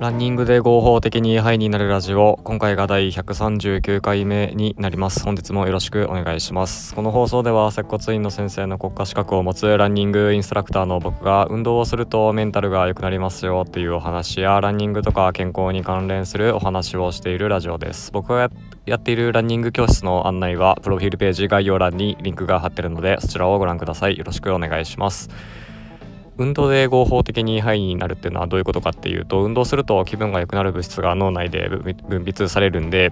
ランニングで合法的にハイになるラジオ。今回が第139回目になります。本日もよろしくお願いします。この放送では接骨院の先生の国家資格を持つランニングインストラクターの僕が運動をするとメンタルが良くなりますよっていうお話やランニングとか健康に関連するお話をしているラジオです。僕がやっているランニング教室の案内はプロフィールページ概要欄にリンクが貼ってるのでそちらをご覧ください。よろしくお願いします。運動で合法的にハイになるっていうのはどういうことかっていうと運動すると気分が良くなる物質が脳内で分泌されるんで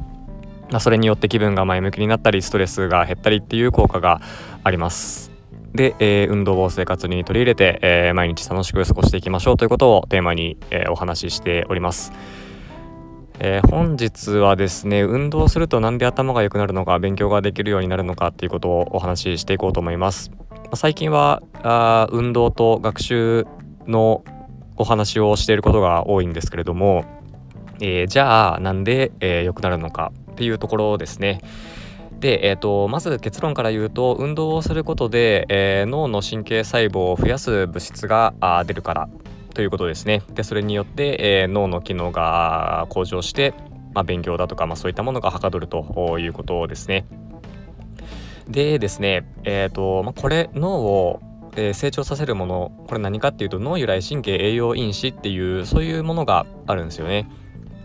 まあそれによって気分が前向きになったりストレスが減ったりっていう効果がありますで、えー、運動を生活に取り入れて、えー、毎日楽しく過ごしていきましょうということをテーマに、えー、お話ししております。えー、本日はですね運動すると何で頭が良くなるのか勉強ができるようになるのかっていうことをお話ししていこうと思います。最近はあ運動と学習のお話をしていることが多いんですけれども、えー、じゃあなんで、えー、良くなるのかっていうところですね。で、えーと、まず結論から言うと運動をすることで、えー、脳の神経細胞を増やす物質があ出るからということですね。でそれによって、えー、脳の機能が向上して、まあ、勉強だとか、まあ、そういったものがはかどるということですね。でですね、えーとまあ、これ脳を、え、成長させるものこれ何かっていうと脳由来神経栄養因子っていうそういうものがあるんですよね。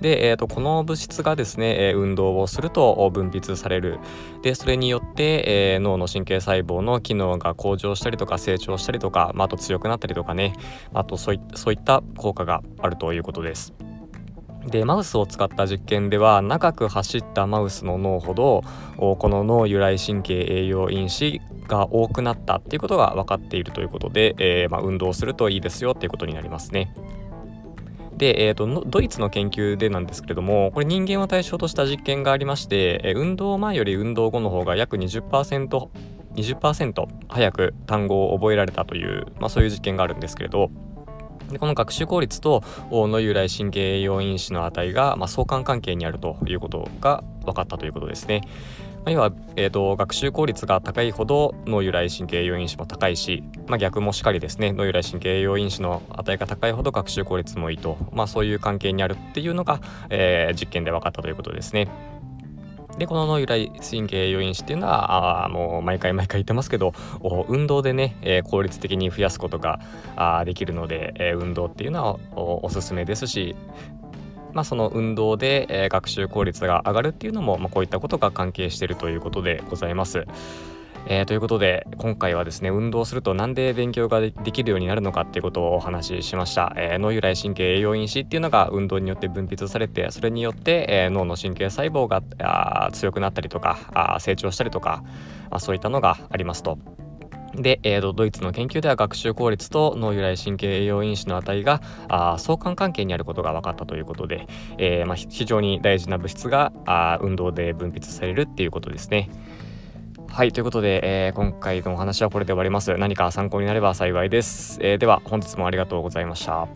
で、えーと、この物質がですね、え、運動をすると分泌されるでそれによって、えー、脳の神経細胞の機能が向上したりとか成長したりとか、まあ、あと強くなったりとかねあとそういった効果があるということです。でマウスを使った実験では長く走ったマウスの脳ほどこの脳由来神経栄養因子が多くなったっていうことが分かっているということで、えー、まあ、運動するといいですよっていうことになりますね。で、えーと、ドイツの研究でなんですけれどもこれ人間を対象とした実験がありまして、え運動前より運動後の方が約 20%, 20早く単語を覚えられたという、まあ、そういう実験があるんですけれどでこの学習効率と脳由来神経栄養因子の値が、まあ、相関関係にあるということが分かったということですね。まあ、要は、えーと、学習効率が高いほど脳由来神経栄養因子も高いし、まあ、逆もしかりですね脳由来神経栄養因子の値が高いほど学習効率もいいと、まあ、そういう関係にあるっていうのが、えー、実験で分かったということですね。でこの由来神経栄養因子っていうのはあもう毎回毎回言ってますけど運動でね、えー、効率的に増やすことがあできるので、えー、運動っていうのはおおすすめですしまあ、その運動で、えー、学習効率が上がるっていうのも、まあ、こういったことが関係しているということでございます。えー、ということで今回はですね運動するとなんで勉強ができるようになるのかっていうことをお話ししました、えー、脳由来神経栄養因子っていうのが運動によって分泌されてそれによって、えー、脳の神経細胞があ強くなったりとかあ成長したりとか、まあ、そういったのがありますと。で、えー、ドイツの研究では学習効率と脳由来神経栄養因子の値があ相関関係にあることが分かったということで、えーまあ、非常に大事な物質があ運動で分泌されるっていうことですね。はいということで、えー、今回のお話はこれで終わります。何か参考になれば幸いです、えー、では本日もありがとうございました。